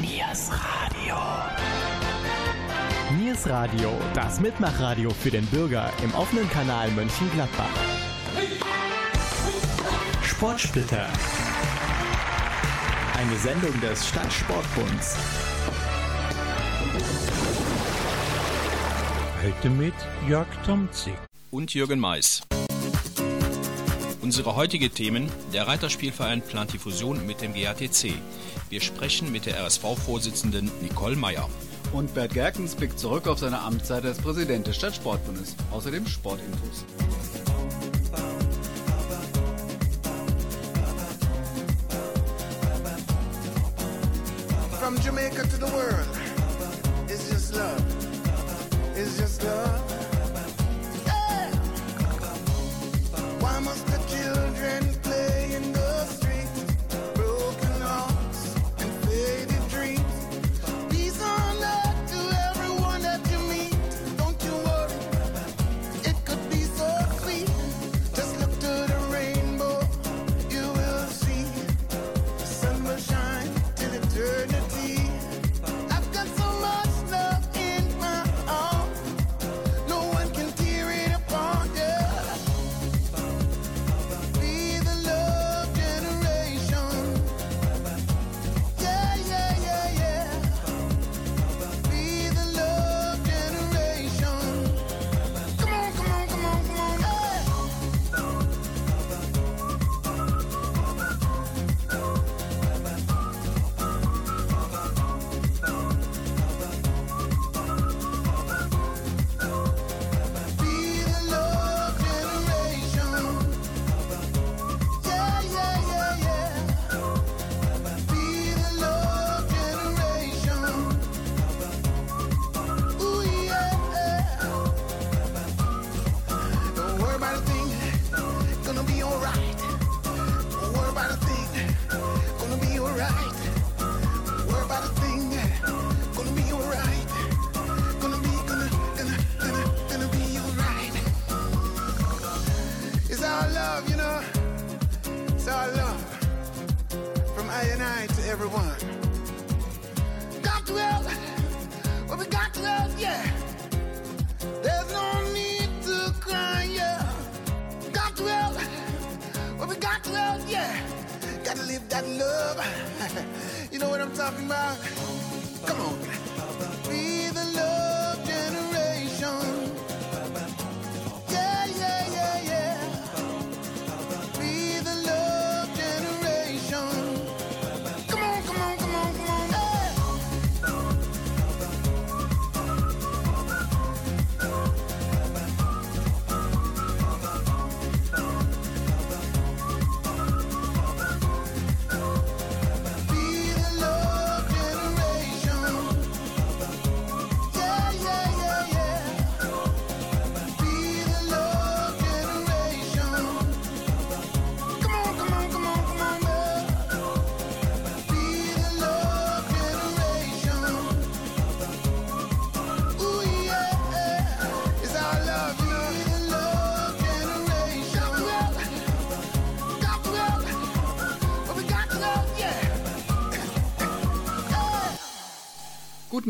Niers Radio. Niers Radio, das Mitmachradio für den Bürger im offenen Kanal Mönchengladbach. Sportsplitter. Eine Sendung des Stadtsportbunds. Heute mit Jörg Tomzig und Jürgen Mais. Unsere heutige Themen: Der Reiterspielverein plant die Fusion mit dem GATC. Wir sprechen mit der RSV-Vorsitzenden Nicole Meyer. Und Bert Gerkens blickt zurück auf seine Amtszeit als Präsident des Stadtsportbundes. Außerdem Sportinfos. From Jamaica to the world, it's just love. It's just love.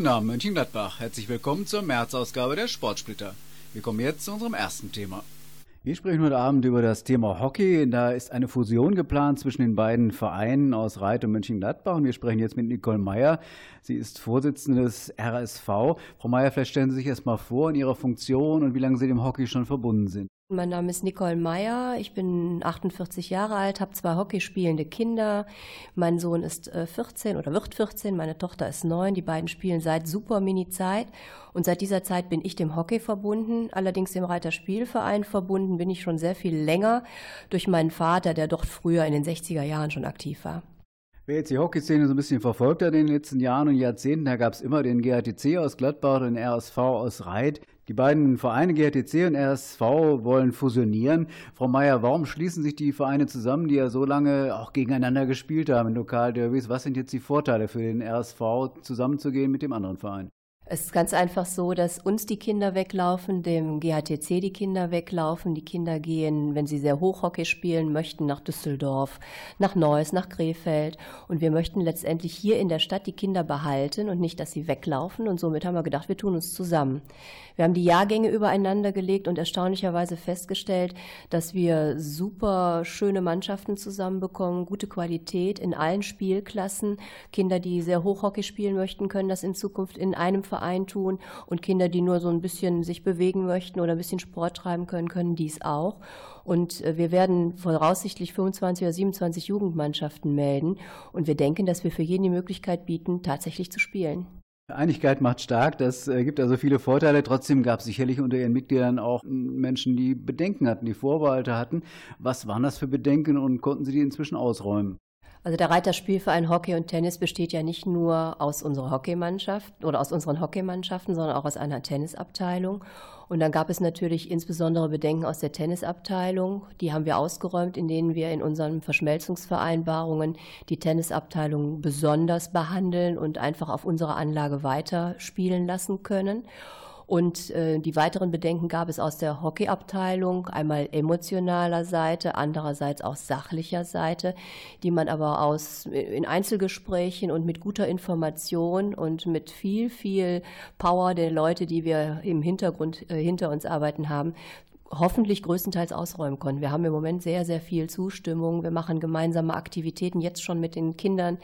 Guten Abend, Mönchengladbach. Herzlich willkommen zur März-Ausgabe der Sportsplitter. Wir kommen jetzt zu unserem ersten Thema. Wir sprechen heute Abend über das Thema Hockey. Da ist eine Fusion geplant zwischen den beiden Vereinen aus Reit und Mönchengladbach. Und wir sprechen jetzt mit Nicole Meyer. Sie ist Vorsitzende des RSV. Frau Meyer, vielleicht stellen Sie sich erst mal vor in Ihrer Funktion und wie lange Sie dem Hockey schon verbunden sind. Mein Name ist Nicole Meyer. Ich bin 48 Jahre alt, habe zwei hockeyspielende Kinder. Mein Sohn ist äh, 14 oder wird 14, meine Tochter ist 9. Die beiden spielen seit super Mini-Zeit. Und seit dieser Zeit bin ich dem Hockey verbunden. Allerdings dem Reiterspielverein verbunden bin ich schon sehr viel länger durch meinen Vater, der dort früher in den 60er Jahren schon aktiv war. Wer jetzt die Hockeyszene so ein bisschen verfolgt hat in den letzten Jahren und Jahrzehnten, da gab es immer den GATC aus Gladbach und den RSV aus Reit. Die beiden Vereine GATC und RSV wollen fusionieren. Frau Meier, warum schließen sich die Vereine zusammen, die ja so lange auch gegeneinander gespielt haben in Lokalderbys? Was sind jetzt die Vorteile für den RSV, zusammenzugehen mit dem anderen Verein? Es ist ganz einfach so, dass uns die Kinder weglaufen, dem GHTC die Kinder weglaufen. Die Kinder gehen, wenn sie sehr hoch Hockey spielen möchten, nach Düsseldorf, nach Neuss, nach Krefeld. Und wir möchten letztendlich hier in der Stadt die Kinder behalten und nicht, dass sie weglaufen. Und somit haben wir gedacht, wir tun uns zusammen. Wir haben die Jahrgänge übereinander gelegt und erstaunlicherweise festgestellt, dass wir super schöne Mannschaften zusammenbekommen, gute Qualität in allen Spielklassen. Kinder, die sehr hoch Hockey spielen möchten, können das in Zukunft in einem Verein Verein tun und Kinder, die nur so ein bisschen sich bewegen möchten oder ein bisschen Sport treiben können, können dies auch. Und äh, wir werden voraussichtlich 25 oder 27 Jugendmannschaften melden und wir denken, dass wir für jeden die Möglichkeit bieten, tatsächlich zu spielen. Einigkeit macht stark, das äh, gibt also viele Vorteile. Trotzdem gab es sicherlich unter Ihren Mitgliedern auch Menschen, die Bedenken hatten, die Vorbehalte hatten. Was waren das für Bedenken und konnten Sie die inzwischen ausräumen? Also der Reiterspielverein Hockey und Tennis besteht ja nicht nur aus unserer Hockeymannschaft oder aus unseren Hockeymannschaften, sondern auch aus einer Tennisabteilung. Und dann gab es natürlich insbesondere Bedenken aus der Tennisabteilung. Die haben wir ausgeräumt, in denen wir in unseren Verschmelzungsvereinbarungen die Tennisabteilung besonders behandeln und einfach auf unserer Anlage weiter spielen lassen können. Und äh, die weiteren Bedenken gab es aus der Hockeyabteilung, einmal emotionaler Seite, andererseits auch sachlicher Seite, die man aber aus in Einzelgesprächen und mit guter Information und mit viel, viel Power der Leute, die wir im Hintergrund äh, hinter uns arbeiten haben, hoffentlich größtenteils ausräumen konnten. Wir haben im Moment sehr, sehr viel Zustimmung. Wir machen gemeinsame Aktivitäten jetzt schon mit den Kindern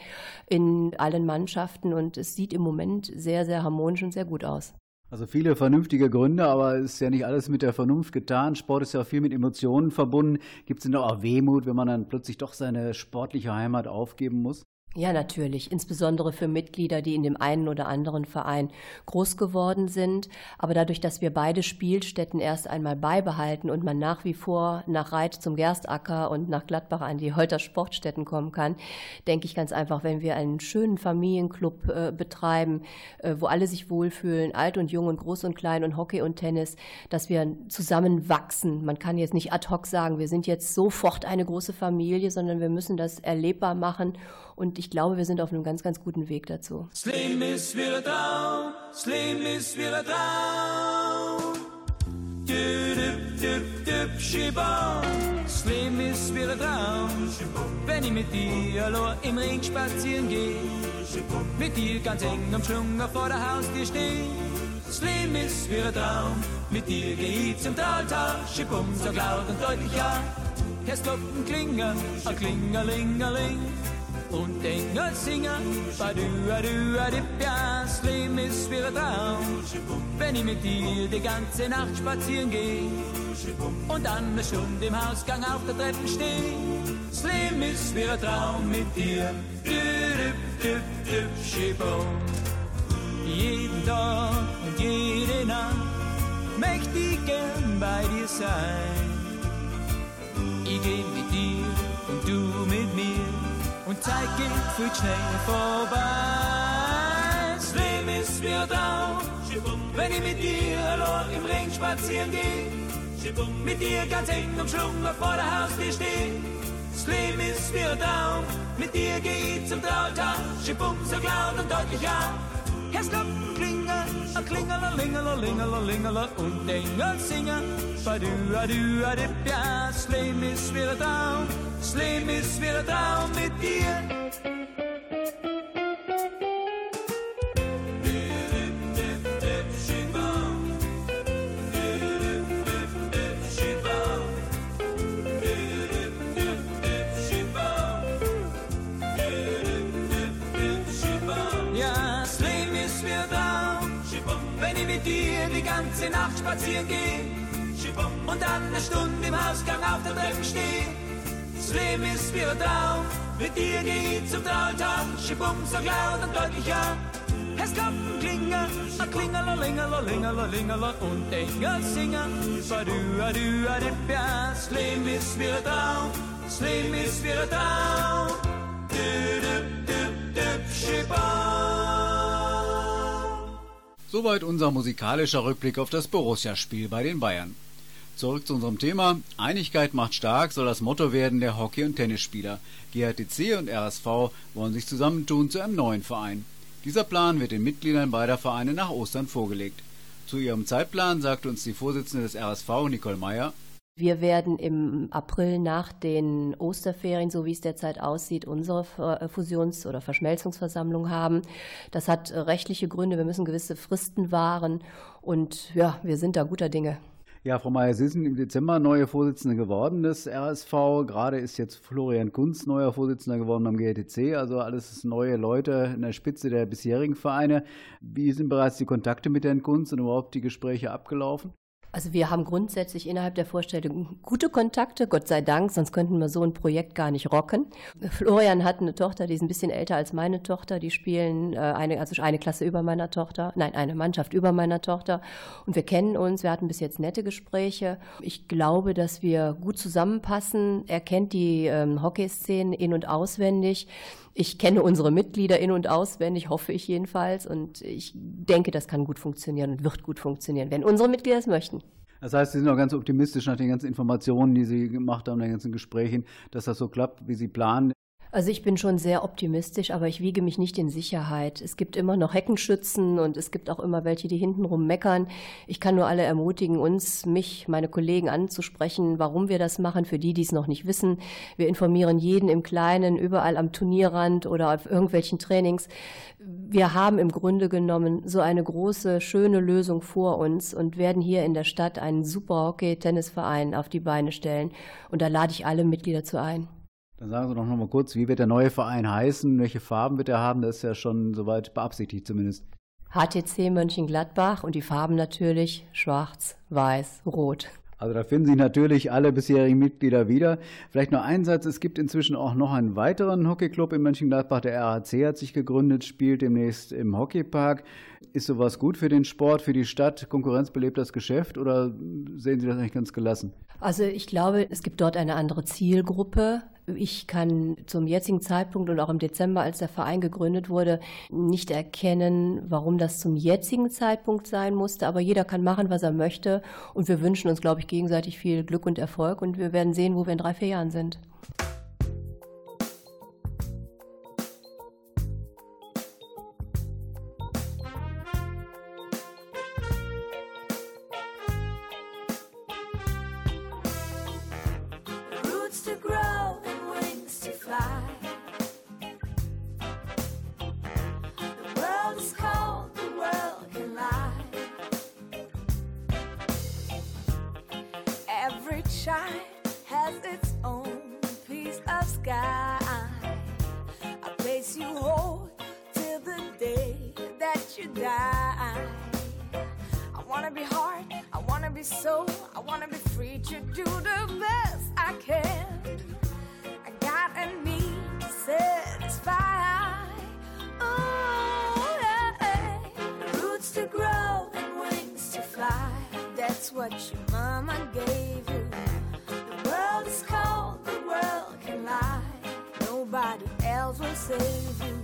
in allen Mannschaften und es sieht im Moment sehr, sehr harmonisch und sehr gut aus. Also viele vernünftige Gründe, aber es ist ja nicht alles mit der Vernunft getan. Sport ist ja auch viel mit Emotionen verbunden. Gibt es denn auch Wehmut, wenn man dann plötzlich doch seine sportliche Heimat aufgeben muss? Ja, natürlich, insbesondere für Mitglieder, die in dem einen oder anderen Verein groß geworden sind. Aber dadurch, dass wir beide Spielstätten erst einmal beibehalten und man nach wie vor nach Reit zum Gerstacker und nach Gladbach an die Holter Sportstätten kommen kann, denke ich ganz einfach, wenn wir einen schönen Familienclub äh, betreiben, äh, wo alle sich wohlfühlen, alt und jung und groß und klein und Hockey und Tennis, dass wir zusammen wachsen. Man kann jetzt nicht ad hoc sagen, wir sind jetzt sofort eine große Familie, sondern wir müssen das erlebbar machen und ich glaube, wir sind auf einem ganz, ganz guten Weg dazu. Slim ist wieder Traum, Slim ist wieder Traum. Düdüp, düp, düp, schibam. Slim ist wieder Traum, wenn ich mit dir allein im Ring spazieren gehe. Mit dir ganz eng am Schlunger vor der Haustür steh. Slim ist wieder Traum, mit dir geh ich zum Taltal, schibum, so laut und deutlich ja. Erst Glocken klingen, a klingelingeling und Engel singen, Badu-Adu-Adipja, Slim ist wie ein Traum, wenn ich mit dir die ganze Nacht spazieren gehe und dann eine Stunde im Hausgang auf der Treppe stehe. Slim ist wie ein Traum mit dir, jeden Tag und jede Nacht möchte ich gern bei dir sein. Ich geh geht viel schnell vorbei. Das Leben ist ein Traum, wenn ich mit dir allein im Ring spazieren gehe. Mit dir ganz eng umschlungen vor der Haustür stehe. Das Leben ist ein Traum, mit dir geh ich zum Trautag. Schibum, so laut und deutlich ja. Herzglocken klingen, a klingele, lingele, lingele, lingele und Engel singen. Badu, adu, adip, ja, das Leben ist ein Traum. Das Leben ist wie ein Traum mit dir. Die ganze Nacht spazieren gehe und dann eine Stunde im Hausgang auf der Treppe stehe. Das Leben ist wie ein Traum, mit dir geh ich zum Trautag, schibum, sag laut und deutlich ja. Es kommt ein Klinger, ein Klingerler, Lingerler, Lingerler, Lingerler und Engel singen. Badu, adu, adip, ja, das Leben ist wie ein Traum, das Leben ist wie ein Traum. Du, du, du, du, schibum. Soweit unser musikalischer Rückblick auf das Borussia-Spiel bei den Bayern. Zurück zu unserem Thema. Einigkeit macht stark soll das Motto werden der Hockey- und Tennisspieler. GHTC und RSV wollen sich zusammentun zu einem neuen Verein. Dieser Plan wird den Mitgliedern beider Vereine nach Ostern vorgelegt. Zu ihrem Zeitplan sagt uns die Vorsitzende des RSV, Nicole Meyer, wir werden im April nach den Osterferien, so wie es derzeit aussieht, unsere äh, Fusions- oder Verschmelzungsversammlung haben. Das hat rechtliche Gründe. Wir müssen gewisse Fristen wahren. Und ja, wir sind da guter Dinge. Ja, Frau Mayer, Sie sind im Dezember neue Vorsitzende geworden des RSV. Gerade ist jetzt Florian Kunz neuer Vorsitzender geworden am GRTC. Also alles neue Leute in der Spitze der bisherigen Vereine. Wie sind bereits die Kontakte mit Herrn Kunz und überhaupt die Gespräche abgelaufen? Also wir haben grundsätzlich innerhalb der Vorstellung gute Kontakte, Gott sei Dank, sonst könnten wir so ein Projekt gar nicht rocken. Florian hat eine Tochter, die ist ein bisschen älter als meine Tochter. Die spielen äh, eine, also eine Klasse über meiner Tochter, nein, eine Mannschaft über meiner Tochter. Und wir kennen uns, wir hatten bis jetzt nette Gespräche. Ich glaube, dass wir gut zusammenpassen. Er kennt die ähm, Hockeyszene in- und auswendig. Ich kenne unsere Mitglieder in- und auswendig, hoffe ich jedenfalls. Und ich denke, das kann gut funktionieren und wird gut funktionieren, wenn unsere Mitglieder es möchten. Das heißt, Sie sind auch ganz optimistisch nach den ganzen Informationen, die Sie gemacht haben, den ganzen Gesprächen, dass das so klappt, wie Sie planen. Also ich bin schon sehr optimistisch, aber ich wiege mich nicht in Sicherheit. Es gibt immer noch Heckenschützen und es gibt auch immer welche, die hintenrum meckern. Ich kann nur alle ermutigen, uns, mich, meine Kollegen anzusprechen, warum wir das machen, für die, die es noch nicht wissen. Wir informieren jeden im Kleinen, überall am Turnierrand oder auf irgendwelchen Trainings. Wir haben im Grunde genommen so eine große, schöne Lösung vor uns und werden hier in der Stadt einen super Hockey-Tennisverein auf die Beine stellen. Und da lade ich alle Mitglieder zu ein. Dann sagen Sie doch noch mal kurz, wie wird der neue Verein heißen? Welche Farben wird er haben? Das ist ja schon soweit beabsichtigt zumindest. HTC Mönchengladbach und die Farben natürlich schwarz, weiß, rot. Also da finden sich natürlich alle bisherigen Mitglieder wieder. Vielleicht noch ein Satz, es gibt inzwischen auch noch einen weiteren Hockeyclub in Mönchengladbach. Der RHC hat sich gegründet, spielt demnächst im Hockeypark. Ist sowas gut für den Sport, für die Stadt? Konkurrenz belebt das Geschäft oder sehen Sie das eigentlich ganz gelassen? Also ich glaube, es gibt dort eine andere Zielgruppe. Ich kann zum jetzigen Zeitpunkt und auch im Dezember, als der Verein gegründet wurde, nicht erkennen, warum das zum jetzigen Zeitpunkt sein musste. Aber jeder kann machen, was er möchte. Und wir wünschen uns, glaube ich, gegenseitig viel Glück und Erfolg. Und wir werden sehen, wo wir in drei, vier Jahren sind. Soul, I wanna be free to do the best I can. I got a need to satisfy. Oh, yeah. Roots to grow and wings to fly. That's what your mama gave you. The world is cold, the world can lie. Nobody else will save you.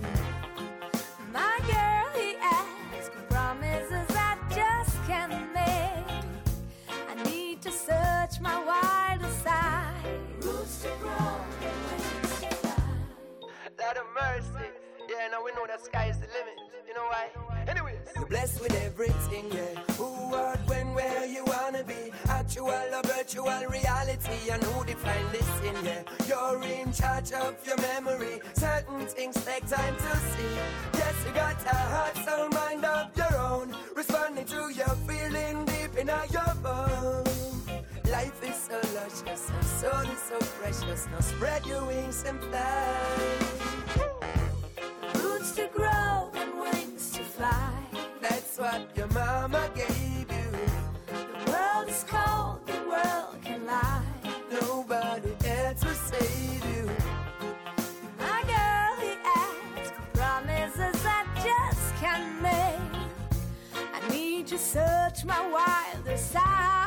Yeah, now we know the sky is the limit. You know why? Anyways, You're blessed with everything, yeah. Who, what, when, where you wanna be. Actual or virtual reality, and who define this in, yeah. You're in charge of your memory. Certain things take time to see. Yes, you got a heart, soul, mind of your own. Responding to your feeling deep in your bones. Life is so luscious, and soul is so precious. Now spread your wings and fly. To grow and wings to fly. That's what your mama gave you. The world is cold, the world can lie. Nobody else will save you. My girl, he asked promises I just can't make. I need to search my wilder side.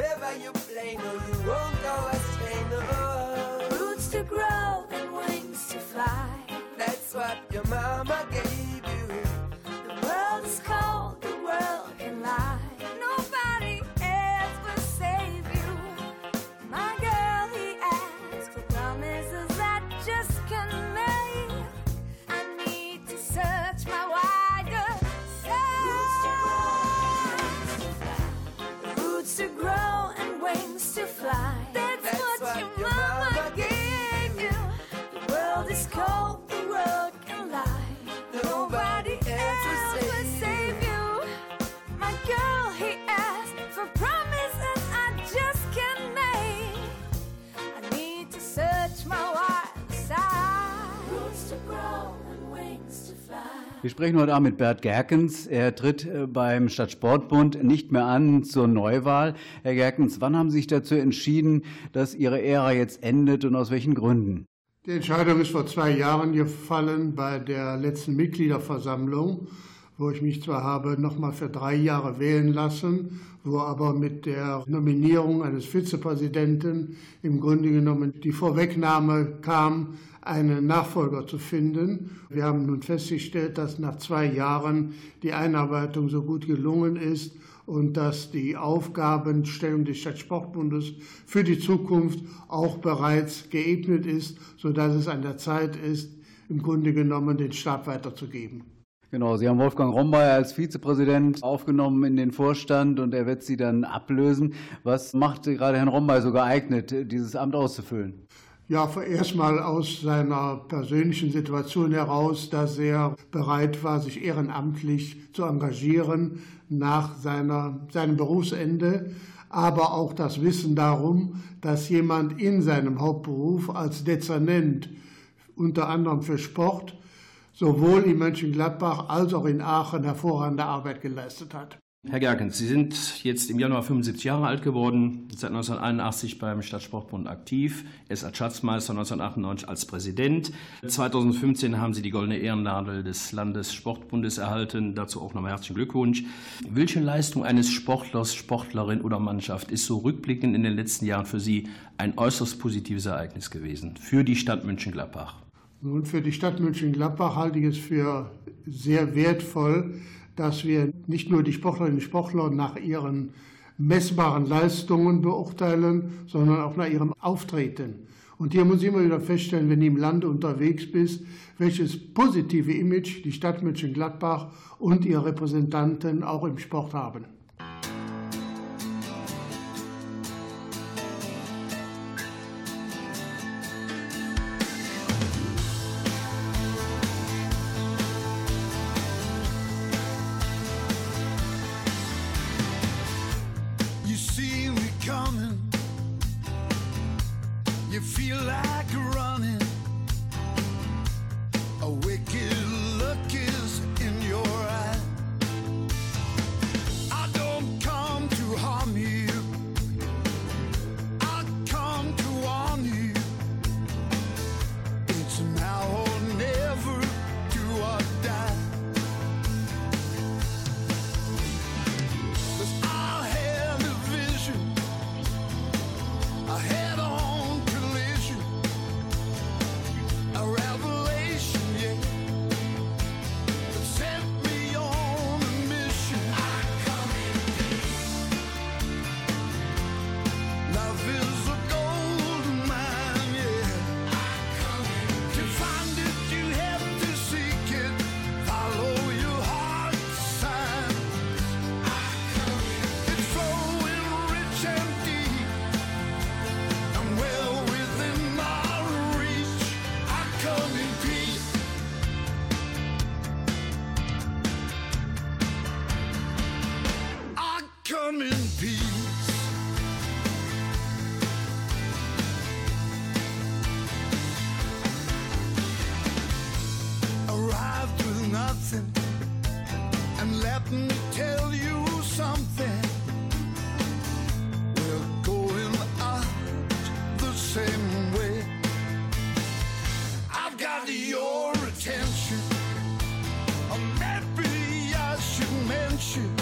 Wherever you play, no, you won't go astray, no. Roots to grow and wings to fly. That's what Wir sprechen heute Abend mit Bert Gerkens. Er tritt äh, beim Stadtsportbund nicht mehr an zur Neuwahl. Herr Gerkens, wann haben Sie sich dazu entschieden, dass Ihre Ära jetzt endet und aus welchen Gründen? Die Entscheidung ist vor zwei Jahren gefallen bei der letzten Mitgliederversammlung, wo ich mich zwar habe nochmal für drei Jahre wählen lassen, wo aber mit der Nominierung eines Vizepräsidenten im Grunde genommen die Vorwegnahme kam, einen Nachfolger zu finden. Wir haben nun festgestellt, dass nach zwei Jahren die Einarbeitung so gut gelungen ist und dass die Aufgabenstellung des Stadtsportbundes für die Zukunft auch bereits geebnet ist, sodass es an der Zeit ist, im Grunde genommen den Stab weiterzugeben. Genau, Sie haben Wolfgang Rombay als Vizepräsident aufgenommen in den Vorstand und er wird Sie dann ablösen. Was macht gerade Herrn Rombay so geeignet, dieses Amt auszufüllen? Ja, erstmal aus seiner persönlichen Situation heraus, dass er bereit war, sich ehrenamtlich zu engagieren nach seiner, seinem Berufsende, aber auch das Wissen darum, dass jemand in seinem Hauptberuf als Dezernent unter anderem für Sport sowohl in Mönchengladbach als auch in Aachen hervorragende Arbeit geleistet hat. Herr Gerkens, Sie sind jetzt im Januar 75 Jahre alt geworden, seit 1981 beim Stadtsportbund aktiv, erst als Schatzmeister 1998 als Präsident. 2015 haben Sie die goldene Ehrennadel des Landessportbundes erhalten, dazu auch nochmal herzlichen Glückwunsch. Welche Leistung eines Sportlers, Sportlerin oder Mannschaft ist so rückblickend in den letzten Jahren für Sie ein äußerst positives Ereignis gewesen, für die Stadt Mönchengladbach? Nun, für die Stadt Mönchengladbach halte ich es für sehr wertvoll, dass wir nicht nur die Sportlerinnen und Sportler nach ihren messbaren Leistungen beurteilen, sondern auch nach ihrem Auftreten. Und hier muss ich immer wieder feststellen, wenn du im Lande unterwegs bist, welches positive Image die Stadt Mönchengladbach und ihre Repräsentanten auch im Sport haben. You feel like running. A wicked 去。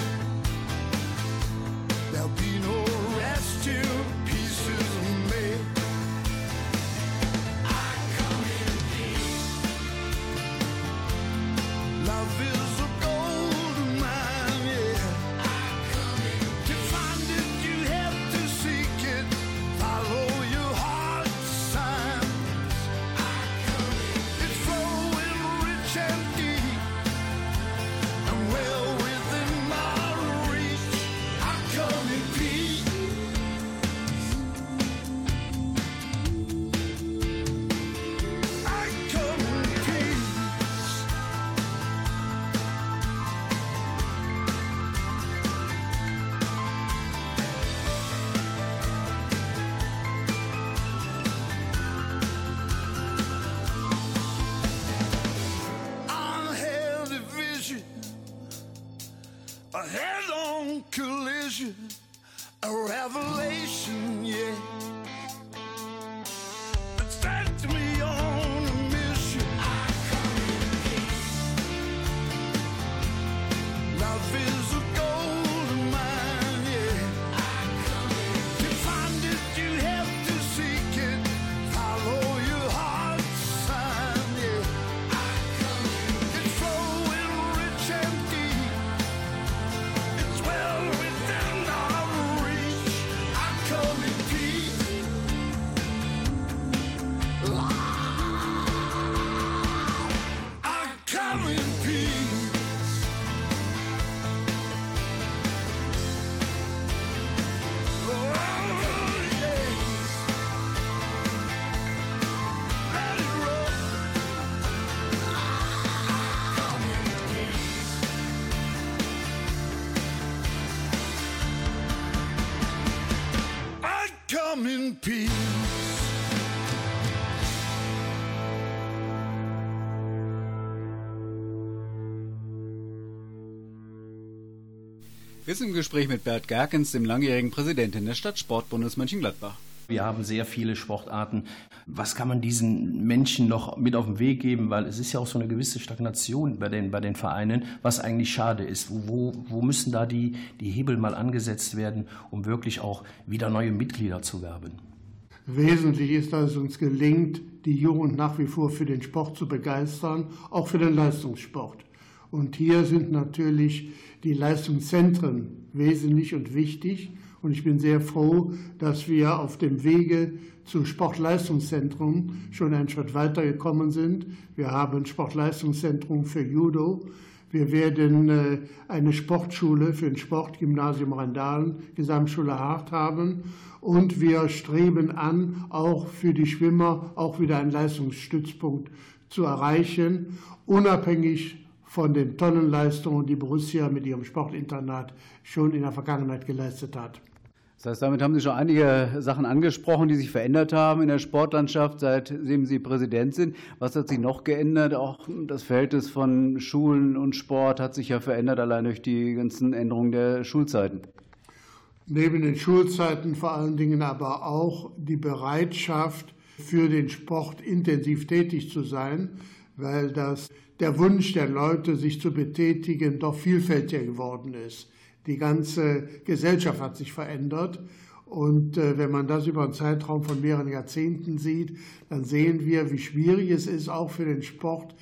Wir sind im Gespräch mit Bert Gerkens, dem langjährigen Präsidenten des Stadtsportbundes Mönchengladbach. Wir haben sehr viele Sportarten. Was kann man diesen Menschen noch mit auf den Weg geben? Weil es ist ja auch so eine gewisse Stagnation bei den, bei den Vereinen, was eigentlich schade ist. Wo, wo müssen da die, die Hebel mal angesetzt werden, um wirklich auch wieder neue Mitglieder zu werben? Wesentlich ist, dass es uns gelingt, die Jugend nach wie vor für den Sport zu begeistern, auch für den Leistungssport. Und hier sind natürlich die Leistungszentren wesentlich und wichtig. Und ich bin sehr froh, dass wir auf dem Wege zu Sportleistungszentrum schon einen Schritt weiter gekommen sind. Wir haben ein Sportleistungszentrum für Judo. Wir werden äh, eine Sportschule für ein Sportgymnasium Randalen, Gesamtschule Hart haben. Und wir streben an, auch für die Schwimmer auch wieder einen Leistungsstützpunkt zu erreichen, unabhängig von den tollen Leistungen, die Borussia mit ihrem Sportinternat schon in der Vergangenheit geleistet hat. Das heißt, damit haben Sie schon einige Sachen angesprochen, die sich verändert haben in der Sportlandschaft, seitdem Sie Präsident sind. Was hat sich noch geändert? Auch das Verhältnis von Schulen und Sport hat sich ja verändert, allein durch die ganzen Änderungen der Schulzeiten. Neben den Schulzeiten vor allen Dingen aber auch die Bereitschaft, für den Sport intensiv tätig zu sein, weil das der Wunsch der Leute, sich zu betätigen, doch vielfältiger geworden ist. Die ganze Gesellschaft hat sich verändert. Und äh, wenn man das über einen Zeitraum von mehreren Jahrzehnten sieht, dann sehen wir, wie schwierig es ist, auch für den Sport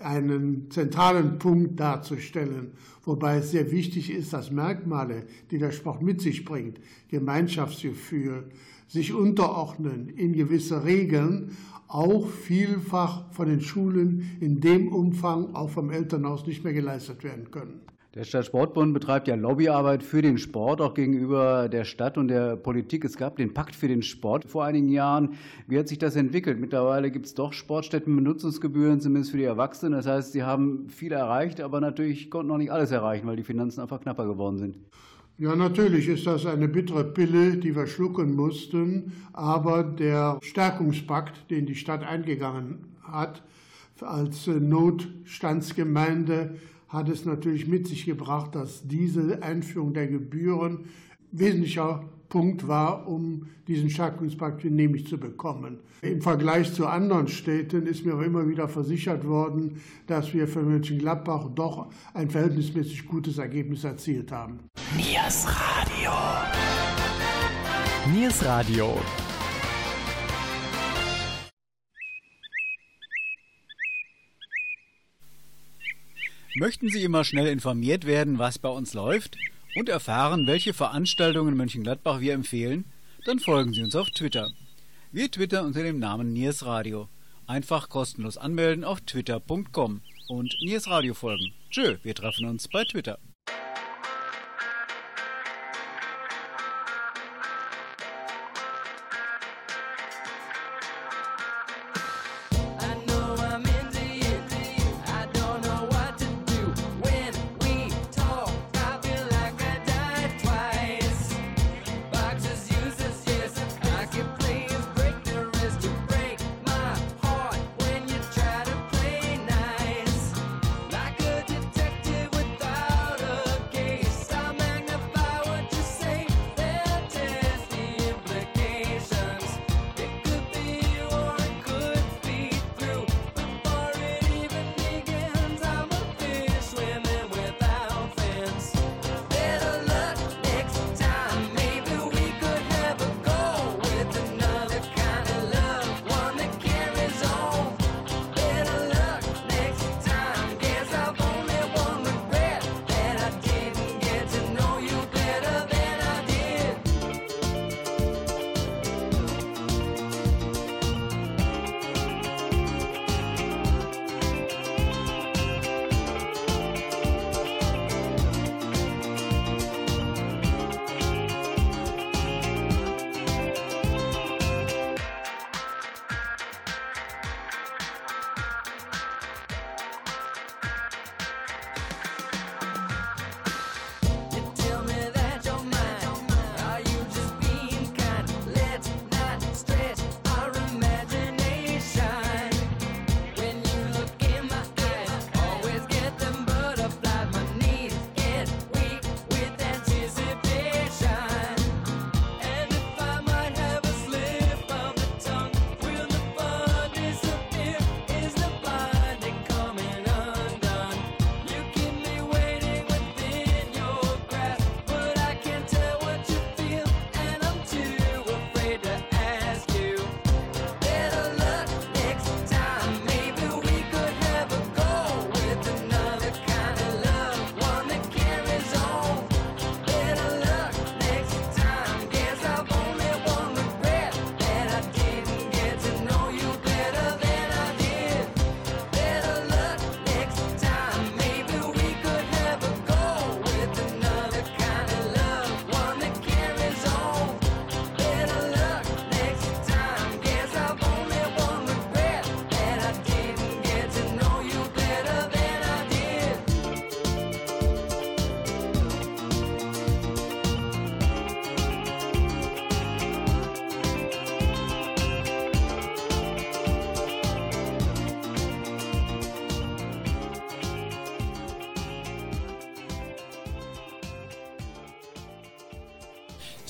einen zentralen Punkt darzustellen. Wobei es sehr wichtig ist, dass Merkmale, die der Sport mit sich bringt, Gemeinschaftsgefühl, sich unterordnen in gewisse Regeln, auch vielfach von den Schulen in dem Umfang auch vom Elternhaus nicht mehr geleistet werden können. Der Stadtsportbund betreibt ja Lobbyarbeit für den Sport, auch gegenüber der Stadt und der Politik. Es gab den Pakt für den Sport vor einigen Jahren. Wie hat sich das entwickelt? Mittlerweile gibt es doch Sportstättenbenutzungsgebühren, zumindest für die Erwachsenen. Das heißt, sie haben viel erreicht, aber natürlich konnten noch nicht alles erreichen, weil die Finanzen einfach knapper geworden sind. Ja, natürlich ist das eine bittere Pille, die wir schlucken mussten, aber der Stärkungspakt, den die Stadt eingegangen hat, als Notstandsgemeinde, hat es natürlich mit sich gebracht, dass diese Einführung der Gebühren wesentlicher Punkt war, um diesen Stärkungspakt genehmigt zu bekommen. Im Vergleich zu anderen Städten ist mir auch immer wieder versichert worden, dass wir für Mönchengladbach doch ein verhältnismäßig gutes Ergebnis erzielt haben. Niers Radio. Niers Radio. Möchten Sie immer schnell informiert werden, was bei uns läuft und erfahren, welche Veranstaltungen in Mönchengladbach wir empfehlen? Dann folgen Sie uns auf Twitter. Wir twittern unter dem Namen Niers Radio. Einfach kostenlos anmelden auf twitter.com und Niers Radio folgen. Tschö, wir treffen uns bei Twitter.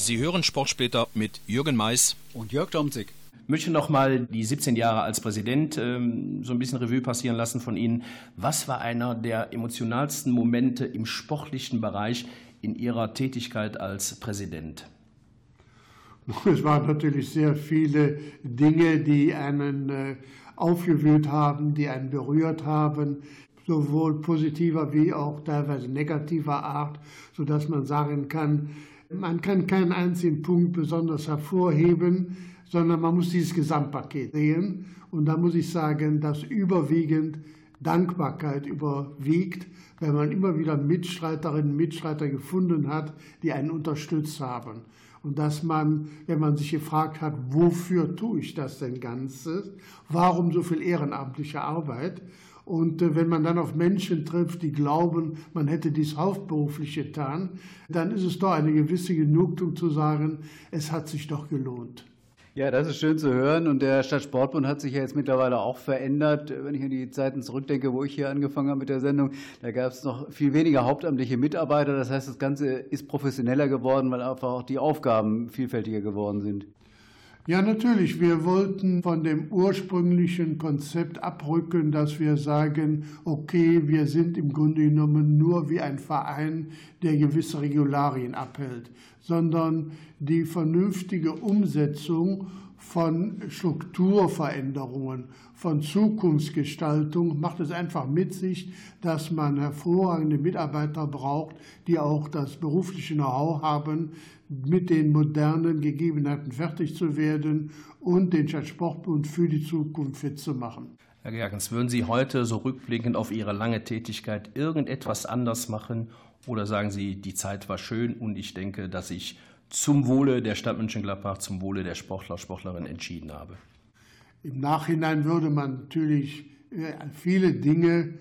Sie hören Sportsplitter mit Jürgen Mais und Jörg Domzig. Ich möchte noch mal die 17 Jahre als Präsident ähm, so ein bisschen Revue passieren lassen von Ihnen. Was war einer der emotionalsten Momente im sportlichen Bereich in Ihrer Tätigkeit als Präsident? Es waren natürlich sehr viele Dinge, die einen äh, aufgewühlt haben, die einen berührt haben, sowohl positiver wie auch teilweise negativer Art, sodass man sagen kann, man kann keinen einzigen Punkt besonders hervorheben, sondern man muss dieses Gesamtpaket sehen. Und da muss ich sagen, dass überwiegend Dankbarkeit überwiegt, wenn man immer wieder Mitstreiterinnen und Mitstreiter gefunden hat, die einen unterstützt haben. Und dass man, wenn man sich gefragt hat, wofür tue ich das denn Ganzes, warum so viel ehrenamtliche Arbeit, und äh, wenn man dann auf Menschen trifft, die glauben, man hätte dies hauptberuflich getan, dann ist es doch eine gewisse Genugtuung zu sagen, es hat sich doch gelohnt. Ja, das ist schön zu hören. Und der Stadtsportbund hat sich ja jetzt mittlerweile auch verändert. Wenn ich an die Zeiten zurückdenke, wo ich hier angefangen habe mit der Sendung, da gab es noch viel weniger hauptamtliche Mitarbeiter. Das heißt, das Ganze ist professioneller geworden, weil einfach auch die Aufgaben vielfältiger geworden sind. Ja, natürlich. Wir wollten von dem ursprünglichen Konzept abrücken, dass wir sagen, okay, wir sind im Grunde genommen nur wie ein Verein, der gewisse Regularien abhält, sondern die vernünftige Umsetzung von Strukturveränderungen, von Zukunftsgestaltung macht es einfach mit sich, dass man hervorragende Mitarbeiter braucht, die auch das berufliche Know-how haben, mit den modernen Gegebenheiten fertig zu werden und den Stadtsportbund für die Zukunft fit zu machen. Herr Gergens, würden Sie heute so rückblickend auf Ihre lange Tätigkeit irgendetwas anders machen oder sagen Sie, die Zeit war schön und ich denke, dass ich zum Wohle der Stadt Mönchengladbach, zum Wohle der Sportler, Sportlerinnen entschieden habe? Im Nachhinein würde man natürlich äh, viele Dinge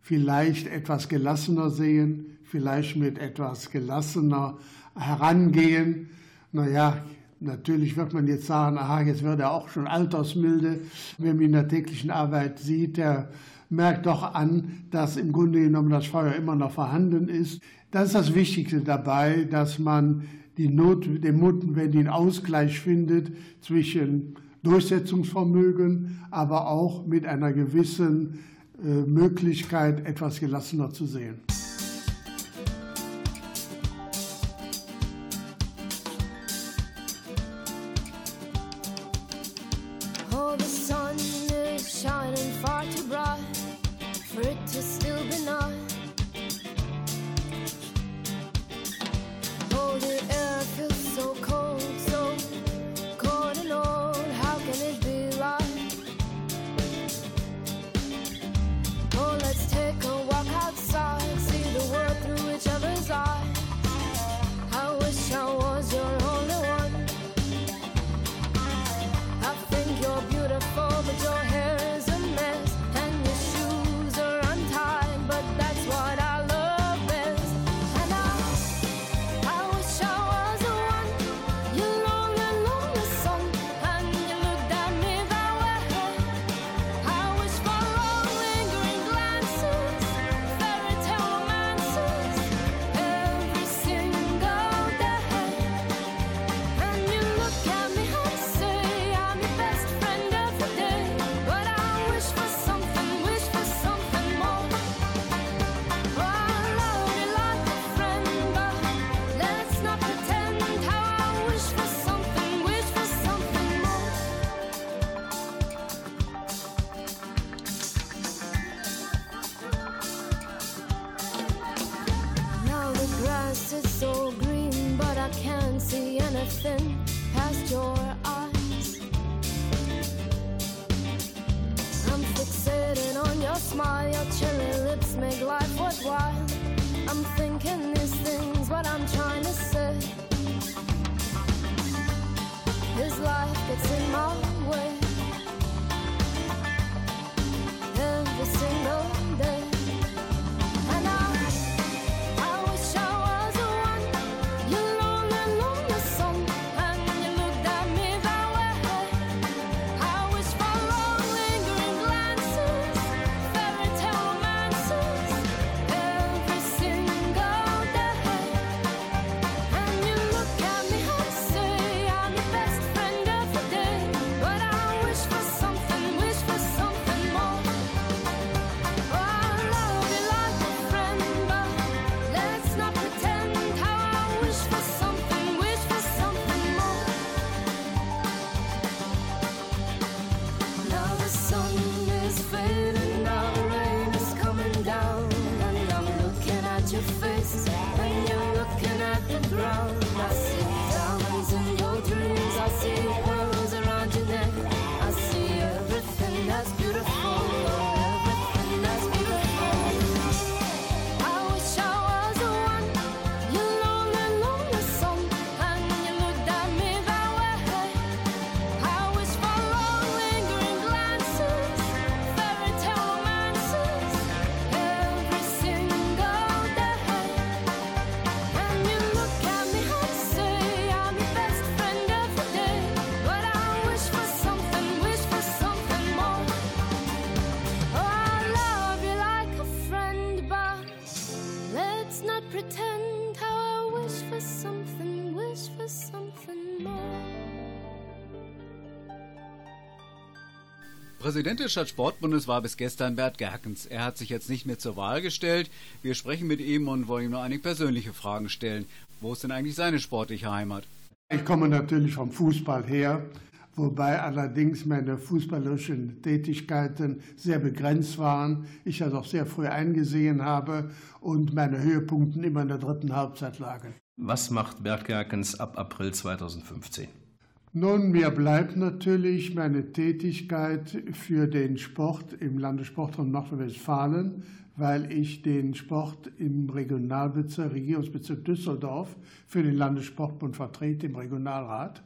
vielleicht etwas gelassener sehen, vielleicht mit etwas gelassener herangehen. Naja, natürlich wird man jetzt sagen, aha, jetzt wird er auch schon altersmilde. Wer mich in der täglichen Arbeit sieht, der merkt doch an, dass im Grunde genommen das Feuer immer noch vorhanden ist. Das ist das Wichtigste dabei, dass man die Not, den notwendigen Ausgleich findet zwischen Durchsetzungsvermögen, aber auch mit einer gewissen äh, Möglichkeit, etwas gelassener zu sehen. shining far too bright for it to still Präsident des Stadtsportbundes war bis gestern Bert Gerkens. Er hat sich jetzt nicht mehr zur Wahl gestellt. Wir sprechen mit ihm und wollen ihm noch einige persönliche Fragen stellen. Wo ist denn eigentlich seine sportliche Heimat? Ich komme natürlich vom Fußball her, wobei allerdings meine fußballerischen Tätigkeiten sehr begrenzt waren. Ich das auch sehr früh eingesehen habe und meine Höhepunkte immer in der dritten Halbzeit lagen. Was macht Bert Gerkens ab April 2015? Nun, mir bleibt natürlich meine Tätigkeit für den Sport im Landessportraum Nordrhein-Westfalen, weil ich den Sport im Regionalbezirk, Regierungsbezirk Düsseldorf für den Landessportbund vertrete im Regionalrat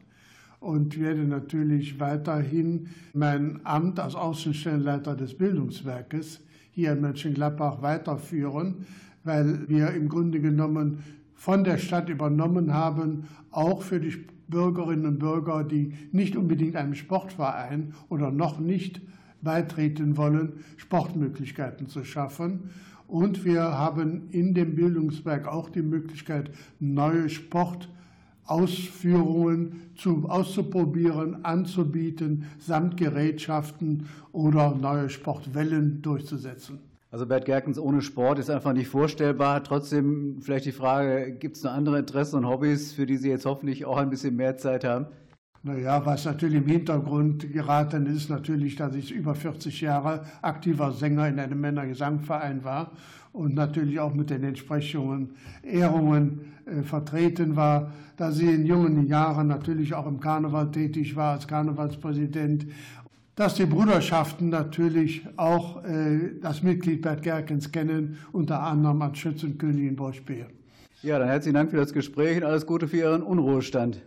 und werde natürlich weiterhin mein Amt als Außenstellenleiter des Bildungswerkes hier in Mönchengladbach weiterführen, weil wir im Grunde genommen von der Stadt übernommen haben, auch für die Bürgerinnen und Bürger, die nicht unbedingt einem Sportverein oder noch nicht beitreten wollen, Sportmöglichkeiten zu schaffen. Und wir haben in dem Bildungswerk auch die Möglichkeit, neue Sportausführungen zu, auszuprobieren, anzubieten, samt Gerätschaften oder neue Sportwellen durchzusetzen. Also Bert Gerkens ohne Sport ist einfach nicht vorstellbar. Trotzdem vielleicht die Frage, gibt es noch andere Interessen und Hobbys, für die Sie jetzt hoffentlich auch ein bisschen mehr Zeit haben? Naja, was natürlich im Hintergrund geraten ist, natürlich, dass ich über 40 Jahre aktiver Sänger in einem Männergesangverein war und natürlich auch mit den entsprechenden Ehrungen äh, vertreten war, dass ich in jungen Jahren natürlich auch im Karneval tätig war als Karnevalspräsident dass die Bruderschaften natürlich auch äh, das Mitglied Bert Gerkens kennen, unter anderem als Schützenkönigin Borchbeer. Ja, dann herzlichen Dank für das Gespräch und alles Gute für Ihren Unruhestand.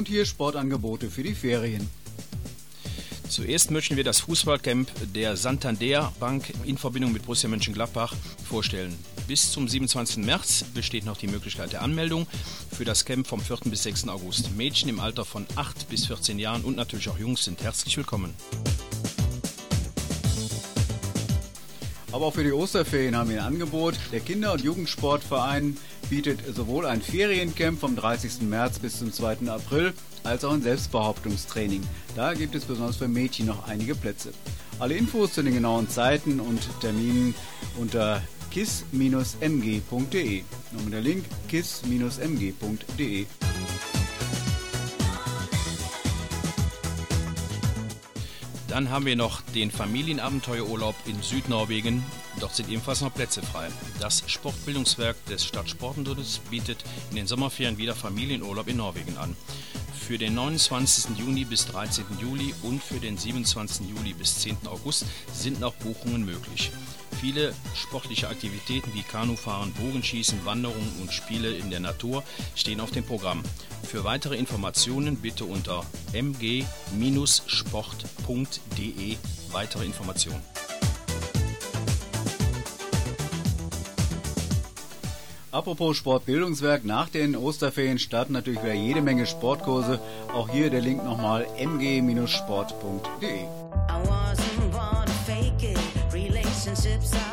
Und hier Sportangebote für die Ferien. Zuerst möchten wir das Fußballcamp der Santander Bank in Verbindung mit Borussia Mönchengladbach vorstellen. Bis zum 27. März besteht noch die Möglichkeit der Anmeldung für das Camp vom 4. bis 6. August. Mädchen im Alter von 8 bis 14 Jahren und natürlich auch Jungs sind herzlich willkommen. Aber auch für die Osterferien haben wir ein Angebot. Der Kinder- und Jugendsportverein bietet sowohl ein Feriencamp vom 30. März bis zum 2. April als auch ein Selbstbehauptungstraining. Da gibt es besonders für Mädchen noch einige Plätze. Alle Infos zu den genauen Zeiten und Terminen unter kiss-mg.de. Nochmal der Link kiss-mg.de. Dann haben wir noch den Familienabenteuerurlaub in Südnorwegen. Dort sind ebenfalls noch Plätze frei. Das Sportbildungswerk des Stadtsportendudes bietet in den Sommerferien wieder Familienurlaub in Norwegen an. Für den 29. Juni bis 13. Juli und für den 27. Juli bis 10. August sind noch Buchungen möglich. Viele sportliche Aktivitäten wie Kanufahren, Bogenschießen, Wanderungen und Spiele in der Natur stehen auf dem Programm. Für weitere Informationen bitte unter mg-sport.de weitere Informationen. Apropos Sportbildungswerk, nach den Osterferien starten natürlich wieder jede Menge Sportkurse. Auch hier der Link nochmal mg-sport.de. relationships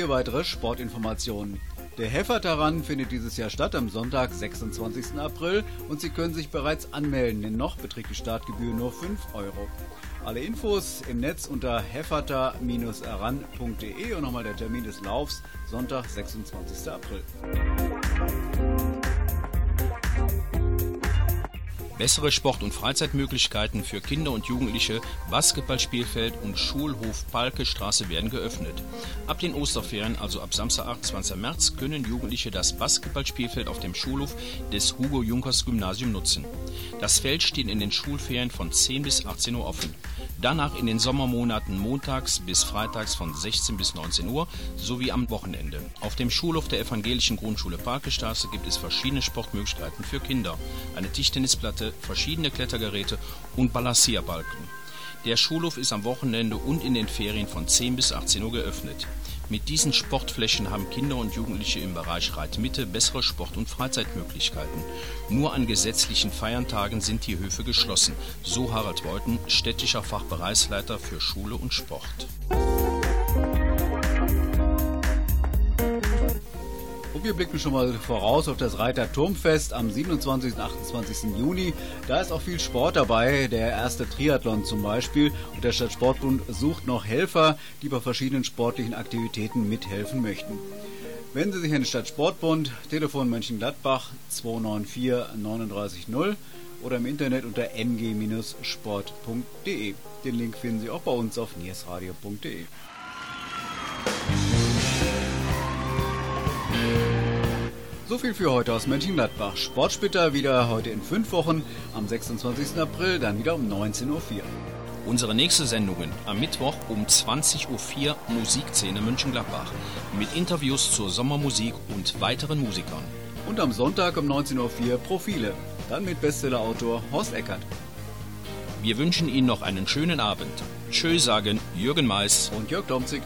hier weitere Sportinformationen. Der Heffertaran findet dieses Jahr statt am Sonntag, 26. April und Sie können sich bereits anmelden, denn noch beträgt die Startgebühr nur 5 Euro. Alle Infos im Netz unter hefferter-aran.de und nochmal der Termin des Laufs, Sonntag, 26. April. Bessere Sport- und Freizeitmöglichkeiten für Kinder und Jugendliche, Basketballspielfeld und Schulhof Palkestraße werden geöffnet. Ab den Osterferien, also ab Samstag, 28. März, können Jugendliche das Basketballspielfeld auf dem Schulhof des Hugo Junkers Gymnasium nutzen. Das Feld steht in den Schulferien von 10 bis 18 Uhr offen. Danach in den Sommermonaten montags bis freitags von 16 bis 19 Uhr sowie am Wochenende. Auf dem Schulhof der evangelischen Grundschule Parkestraße gibt es verschiedene Sportmöglichkeiten für Kinder. Eine Tischtennisplatte, verschiedene Klettergeräte und Balancierbalken. Der Schulhof ist am Wochenende und in den Ferien von 10 bis 18 Uhr geöffnet. Mit diesen Sportflächen haben Kinder und Jugendliche im Bereich Reitmitte bessere Sport- und Freizeitmöglichkeiten. Nur an gesetzlichen Feiertagen sind die Höfe geschlossen, so Harald Wolten, städtischer Fachbereichsleiter für Schule und Sport. Und wir blicken schon mal voraus auf das Reiter Turmfest am 27. und 28. Juni. Da ist auch viel Sport dabei, der erste Triathlon zum Beispiel. Und der Stadtsportbund sucht noch Helfer, die bei verschiedenen sportlichen Aktivitäten mithelfen möchten. Wenden Sie sich an den Stadtsportbund, Telefon Mönchengladbach 294 390 oder im Internet unter mg-sport.de. Den Link finden Sie auch bei uns auf niersradio.de. So viel für heute aus Mönchengladbach. Sportsplitter wieder heute in fünf Wochen, am 26. April, dann wieder um 19.04 Uhr. Unsere nächste Sendungen am Mittwoch um 20.04 Uhr Musikszene Mönchengladbach mit Interviews zur Sommermusik und weiteren Musikern. Und am Sonntag um 19.04 Uhr Profile, dann mit Bestsellerautor Horst Eckert. Wir wünschen Ihnen noch einen schönen Abend. Tschö sagen Jürgen Mais und Jörg Domzig.